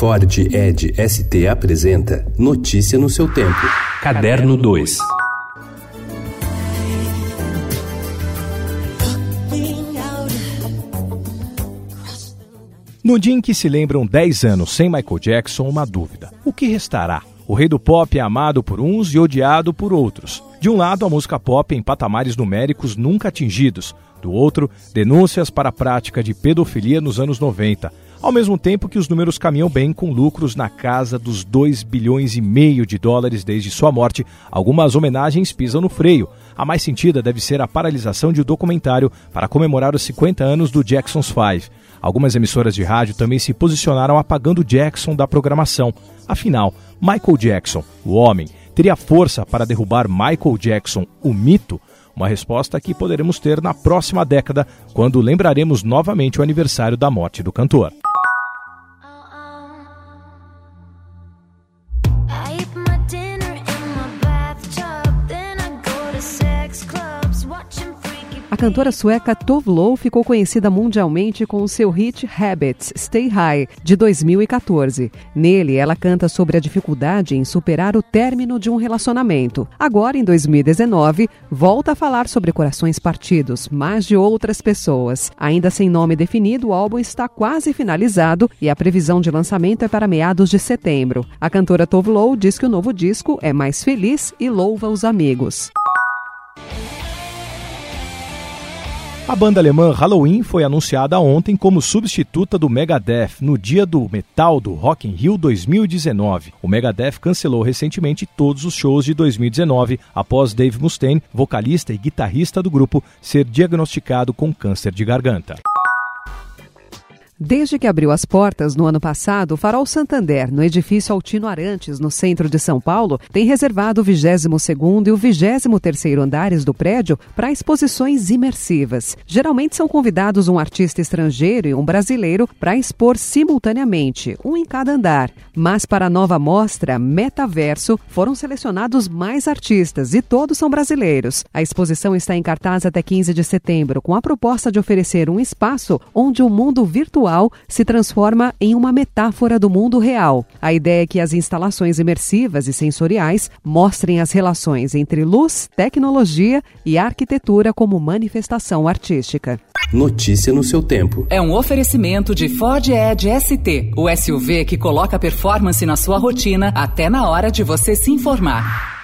Ford Ed ST apresenta Notícia no seu tempo. Caderno 2. No dia em que se lembram 10 anos sem Michael Jackson, uma dúvida: o que restará? O rei do pop é amado por uns e odiado por outros. De um lado, a música pop em patamares numéricos nunca atingidos. Do outro, denúncias para a prática de pedofilia nos anos 90. Ao mesmo tempo que os números caminham bem com lucros na casa dos 2 bilhões e meio de dólares desde sua morte, algumas homenagens pisam no freio. A mais sentida deve ser a paralisação de um documentário para comemorar os 50 anos do Jackson's Five. Algumas emissoras de rádio também se posicionaram apagando Jackson da programação. Afinal, Michael Jackson, o homem, teria força para derrubar Michael Jackson, o mito? Uma resposta que poderemos ter na próxima década, quando lembraremos novamente o aniversário da morte do cantor. Cantora sueca Tove Lo ficou conhecida mundialmente com o seu hit Habits, Stay High, de 2014. Nele, ela canta sobre a dificuldade em superar o término de um relacionamento. Agora, em 2019, volta a falar sobre corações partidos, mas de outras pessoas. Ainda sem nome definido, o álbum está quase finalizado e a previsão de lançamento é para meados de setembro. A cantora Tove Lo diz que o novo disco é mais feliz e louva os amigos. A banda alemã Halloween foi anunciada ontem como substituta do Megadeth no dia do metal do Rock in Rio 2019. O Megadeth cancelou recentemente todos os shows de 2019 após Dave Mustaine, vocalista e guitarrista do grupo, ser diagnosticado com câncer de garganta. Desde que abriu as portas no ano passado, o Farol Santander, no edifício Altino Arantes, no centro de São Paulo, tem reservado o 22º e o 23º andares do prédio para exposições imersivas. Geralmente são convidados um artista estrangeiro e um brasileiro para expor simultaneamente, um em cada andar. Mas para a nova mostra Metaverso, foram selecionados mais artistas e todos são brasileiros. A exposição está em cartaz até 15 de setembro, com a proposta de oferecer um espaço onde o mundo virtual virtual se transforma em uma metáfora do mundo real. A ideia é que as instalações imersivas e sensoriais mostrem as relações entre luz, tecnologia e arquitetura como manifestação artística. Notícia no seu tempo. É um oferecimento de Ford Edge ST, o SUV que coloca performance na sua rotina até na hora de você se informar.